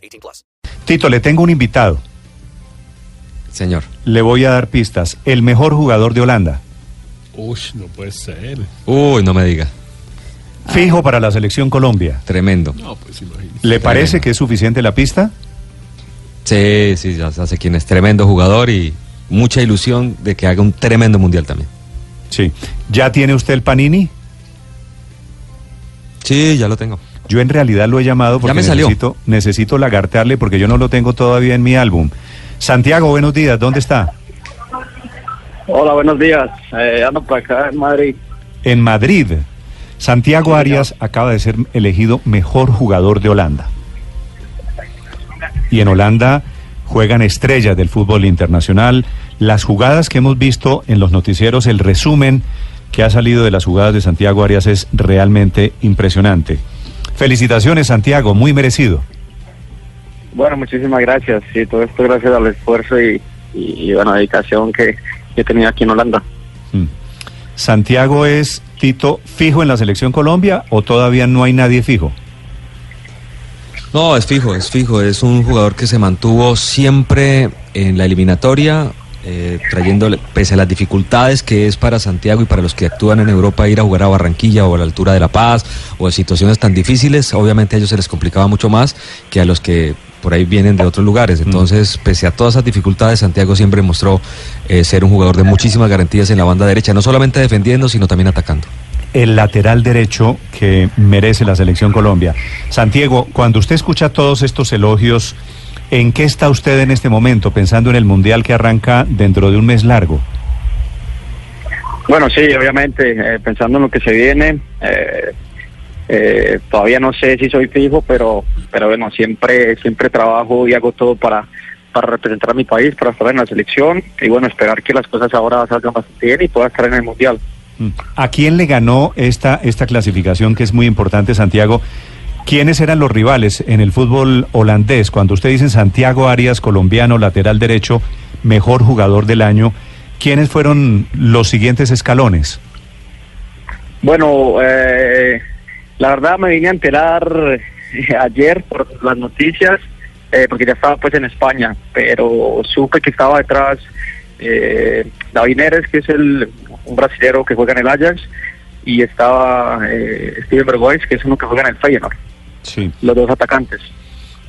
18 plus. Tito, le tengo un invitado. Señor. Le voy a dar pistas. El mejor jugador de Holanda. Uy, no puede ser. Uy, no me diga. Fijo para la selección Colombia. Tremendo. No, pues imagínese. ¿Le parece Tremendo. que es suficiente la pista? Sí, sí, ya sé quién es. Tremendo jugador y mucha ilusión de que haga un tremendo mundial también. Sí. ¿Ya tiene usted el Panini? Sí, ya lo tengo. Yo en realidad lo he llamado porque me salió. necesito, necesito lagartearle porque yo no lo tengo todavía en mi álbum. Santiago, buenos días. ¿Dónde está? Hola, buenos días. Eh, ando por acá en Madrid. En Madrid. Santiago. Arias acaba de ser elegido mejor jugador de Holanda. Y en Holanda juegan estrellas del fútbol internacional. Las jugadas que hemos visto en los noticieros, el resumen que ha salido de las jugadas de Santiago Arias es realmente impresionante. Felicitaciones, Santiago, muy merecido. Bueno, muchísimas gracias. Sí, todo esto gracias al esfuerzo y, y, bueno, dedicación que, que he tenido aquí en Holanda. Mm. Santiago es Tito fijo en la selección Colombia o todavía no hay nadie fijo. No, es fijo, es fijo. Es un jugador que se mantuvo siempre en la eliminatoria, eh, trayéndole, pese a las dificultades que es para Santiago y para los que actúan en Europa ir a jugar a Barranquilla o a la altura de La Paz o en situaciones tan difíciles, obviamente a ellos se les complicaba mucho más que a los que por ahí vienen de otros lugares. Entonces, pese a todas esas dificultades, Santiago siempre mostró eh, ser un jugador de muchísimas garantías en la banda derecha, no solamente defendiendo, sino también atacando. El lateral derecho que merece la selección Colombia. Santiago, cuando usted escucha todos estos elogios, ¿en qué está usted en este momento pensando en el Mundial que arranca dentro de un mes largo? Bueno, sí, obviamente, eh, pensando en lo que se viene, eh, eh, todavía no sé si soy fijo, pero pero bueno, siempre siempre trabajo y hago todo para para representar a mi país, para estar en la selección y bueno, esperar que las cosas ahora salgan bastante bien y pueda estar en el Mundial. ¿A quién le ganó esta, esta clasificación que es muy importante, Santiago? ¿Quiénes eran los rivales en el fútbol holandés? Cuando usted dice Santiago Arias, colombiano, lateral derecho, mejor jugador del año, ¿quiénes fueron los siguientes escalones? Bueno, eh, la verdad me vine a enterar eh, ayer por las noticias, eh, porque ya estaba pues en España, pero supe que estaba detrás eh, que es el, un brasilero que juega en el Ajax, y estaba eh, Steven Berghuis, que es uno que juega en el Feyenoord, Sí. los dos atacantes.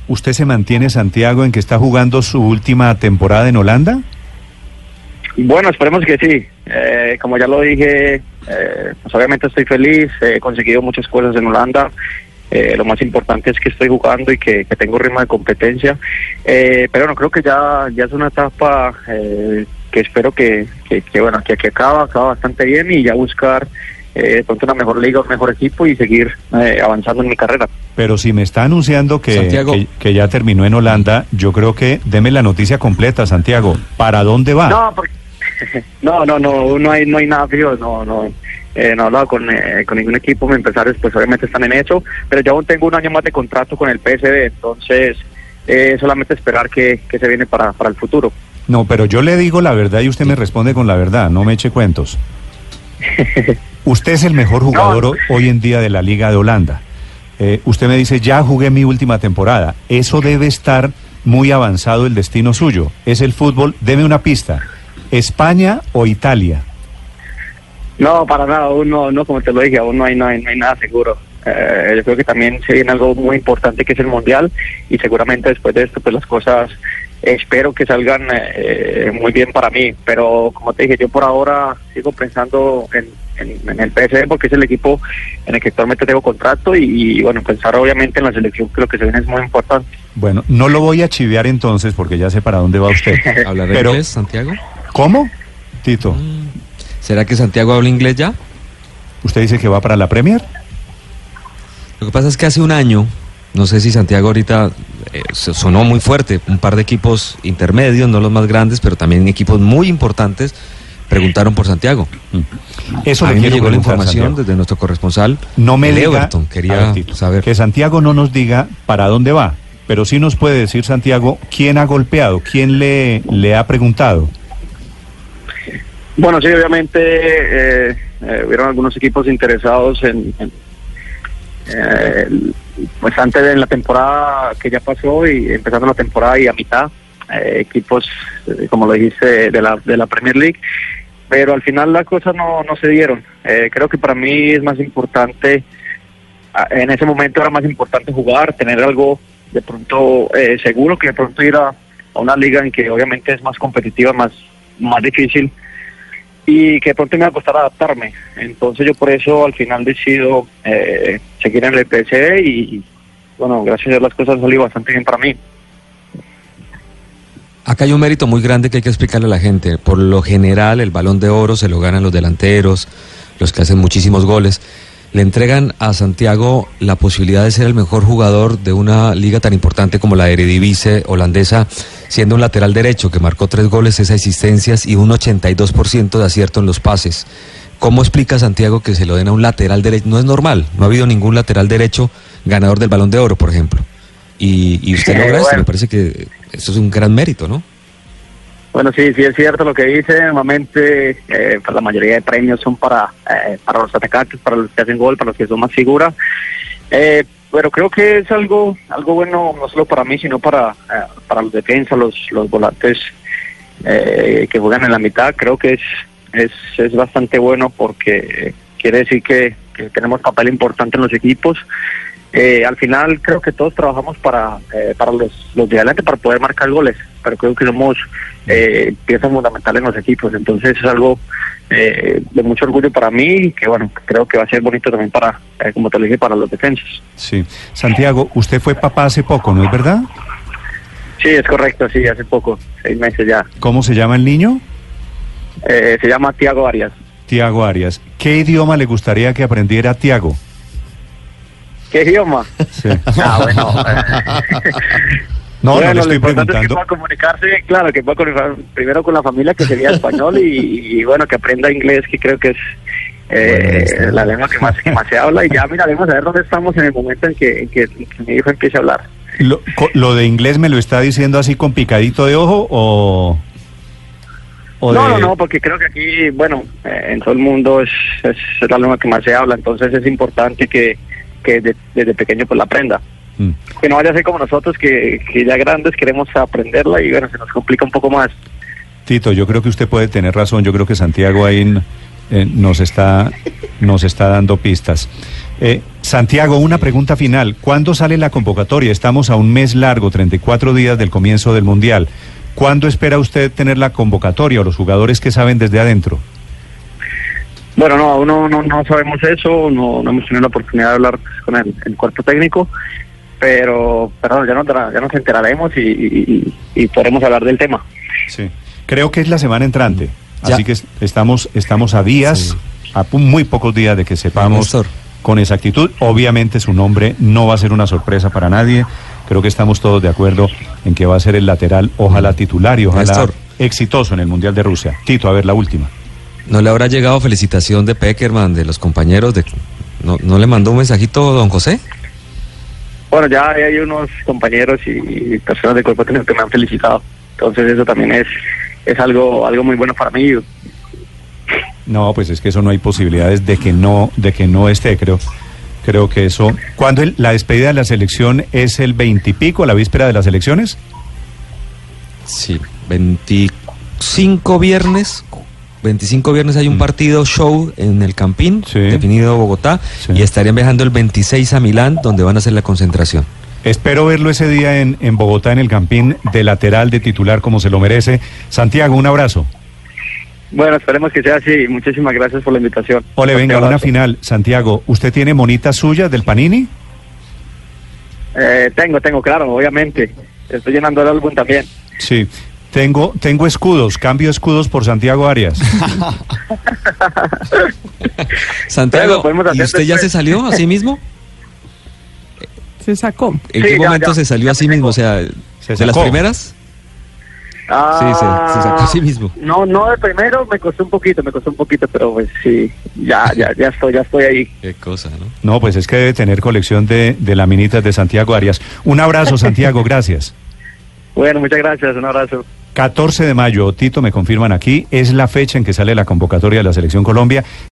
¿Usted se mantiene, Santiago, en que está jugando su última temporada en Holanda? Bueno, esperemos que sí. Eh, como ya lo dije, eh, pues obviamente estoy feliz, he conseguido muchas cosas en Holanda. Eh, lo más importante es que estoy jugando y que, que tengo ritmo de competencia. Eh, pero no creo que ya, ya es una etapa eh, que espero que, que, que, bueno, que, que acaba, acaba bastante bien y ya buscar eh, de pronto una mejor liga, un mejor equipo y seguir eh, avanzando en mi carrera. Pero si me está anunciando que, Santiago. que, que ya terminó en Holanda, yo creo que deme la noticia completa, Santiago. ¿Para dónde va? No, porque- no, no, no, no hay, no hay nada frío, no, no, eh, no he hablado con, eh, con ningún equipo, mis empresarios pues obviamente están en eso, pero yo aún tengo un año más de contrato con el PSV, entonces eh, solamente esperar que, que se viene para, para el futuro. No, pero yo le digo la verdad y usted me responde con la verdad, no me eche cuentos. Usted es el mejor jugador No. hoy en día de la Liga de Holanda. Eh, usted me dice, ya jugué mi última temporada. Eso debe estar muy avanzado el destino suyo. Es el fútbol. Deme una pista. ¿España o Italia? No, para nada, aún no, no, como te lo dije, aún no hay, no hay, no hay nada seguro. Eh, yo creo que también se viene algo muy importante que es el Mundial y seguramente después de esto pues las cosas espero que salgan eh, muy bien para mí, pero como te dije, yo por ahora sigo pensando en, en, en el PSG porque es el equipo en el que actualmente tengo contrato y, y, bueno, pensar obviamente en la selección que lo que se viene es muy importante. Bueno, no lo voy a chivear entonces porque ya sé para dónde va usted. ¿Hablar Pero- inglés, Santiago? ¿Cómo? Tito, ¿Será que Santiago habla inglés ya? ¿usted dice que va para la Premier? Lo que pasa es que hace un año, no sé si Santiago ahorita eh, sonó muy fuerte. Un par de equipos intermedios, no los más grandes, pero también equipos muy importantes, preguntaron por Santiago. Eso a le mí me llegó la información Santiago. desde nuestro corresponsal. No me diga, Everton. Quería ver, saber. que Santiago no nos diga para dónde va, pero sí nos puede decir Santiago quién ha golpeado, quién le, le ha preguntado. Bueno, sí, obviamente eh, eh, hubieron algunos equipos interesados en, en, eh, pues antes de la temporada que ya pasó y empezando la temporada y a mitad, eh, equipos, como lo dijiste, de la, de la Premier League, pero al final las cosas no, no se dieron. Creo que para mí es más importante, ah, en ese momento era más importante jugar, tener algo de pronto seguro que de pronto ir a, a una liga en que obviamente es más competitiva, más, más difícil y que pronto me va a costar adaptarme. Entonces yo por eso al final decido eh, seguir en el PSE y bueno, gracias a Dios las cosas han salido bastante bien para mí. Acá hay un mérito muy grande que hay que explicarle a la gente. Por lo general, el balón de oro se lo ganan los delanteros, los que hacen muchísimos goles. Le entregan a Santiago la posibilidad de ser el mejor jugador de una liga tan importante como la Eredivisie holandesa, siendo un lateral derecho que marcó tres goles, seis asistencias y un 82% de acierto en los pases. ¿Cómo explica Santiago que se lo den a un lateral derecho? No es normal, no ha habido ningún lateral derecho ganador del balón de oro, por ejemplo. Y, y usted Eh, logra esto, me parece que eso es un gran mérito, ¿no? Bueno, sí, sí es cierto lo que dice. Normalmente eh, pues, la mayoría de premios son para, eh, para los atacantes, para los que hacen gol, para los que son más figura. Eh, pero creo que es algo algo bueno no solo para mí, sino para, eh, para los defensas, los, los volantes eh, que juegan en la mitad. Creo que es, es, es bastante bueno porque quiere decir que tenemos papel importante en los equipos. Eh, al final creo que todos trabajamos para, eh, para los, los de adelante para poder marcar goles, pero creo que somos eh, piezas fundamentales en los equipos, entonces es algo eh, de mucho orgullo para mí y que bueno, creo que va a ser bonito también para, eh, como te lo dije, para los defensas. Sí. Santiago, usted fue papá hace poco, ¿no es verdad? Sí, es correcto, sí, hace poco, seis meses ya. ¿Cómo se llama el niño? Eh, se llama Tiago Arias. Tiago Arias. ¿Qué idioma le gustaría que aprendiera Tiago? ¿Qué idioma? Sí. Ah, bueno. No, bueno, no le estoy lo importante es que pueda comunicarse, claro, que pueda comunicar primero con la familia, que sería español, y, y, bueno, que aprenda inglés, que creo que es eh, la lengua que más, que más se habla. Y ya miraremos a ver dónde estamos en el momento en que, en que, en que mi hijo empiece a hablar. Lo, lo de inglés me lo está diciendo así con picadito de ojo o, o No, de- no, no, porque creo que aquí, bueno, eh, en todo el mundo es, es la lengua que más se habla, entonces es importante que, que de- desde pequeño pues la aprenda. Mm. Que no vaya a ser como nosotros, que, que ya grandes queremos aprenderla y bueno, se nos complica un poco más. Tito, yo creo que usted puede tener razón. Yo creo que Santiago ahí eh, nos está nos está dando pistas. Eh, Santiago, una pregunta final. ¿Cuándo sale la convocatoria? Estamos a un mes largo, 34 días del comienzo del Mundial. ¿Cuándo espera usted tener la convocatoria o los jugadores que saben desde adentro? Bueno, no, aún no, no, no sabemos eso, no, no hemos tenido la oportunidad de hablar con el, el cuerpo técnico, pero, pero ya, nos, dará- ya nos enteraremos y, y, podremos hablar del tema. Sí. Creo que es la semana entrante. Ya. Así que es- estamos, estamos a días, a muy pocos días de que sepamos con exactitud. Obviamente su nombre no va a ser una sorpresa para nadie. Creo que estamos todos de acuerdo en que va a ser el lateral, ojalá titular y ojalá Néstor. exitoso en el Mundial de Rusia. Tito, a ver la última. ¿No le habrá llegado felicitación de Peckerman, de los compañeros? de ¿No, no le mandó un mensajito don José? Bueno, ya hay unos compañeros y, y personas del cuerpo técnico que me han felicitado, entonces eso también es, es algo, algo muy bueno para mí. No, pues es que eso no hay posibilidades de que no, de que no esté, creo. Creo que eso. ¿Cuándo el- la despedida de la selección es el veintipico, la víspera de las elecciones? Sí, 25 viernes. 25 viernes hay un partido show en el Campín, Sí. definido Bogotá, Sí. y estarían viajando el 26 a Milán, donde van a hacer la concentración. Espero verlo ese día en, en Bogotá, en el Campín, de lateral, de titular, como se lo merece. Santiago, un abrazo. Bueno, esperemos que sea así. Muchísimas gracias por la invitación. Ole, venga, una final. Santiago, ¿usted tiene monitas suyas del Panini? Eh, tengo, tengo, claro, obviamente. Estoy llenando el álbum también. Sí. Tengo, tengo escudos, cambio escudos por Santiago Arias. Santiago, ¿y usted ya se salió a sí mismo? Se sacó. ¿En Sí, qué ya, momento ya. se salió a sí mismo? O sea, Se ¿de las primeras? Ah, Sí, se- se sacó a sí mismo. No, no de primero, me costó un poquito, me costó un poquito, pero pues sí, ya, ya, ya estoy, ya estoy ahí. Qué cosa, ¿no? No, pues es que debe tener colección de, de laminitas de Santiago Arias. Un abrazo, Santiago, gracias. Bueno, muchas gracias, un abrazo. 14 de mayo, Tito, me confirman aquí, es la fecha en que sale la convocatoria de la Selección Colombia.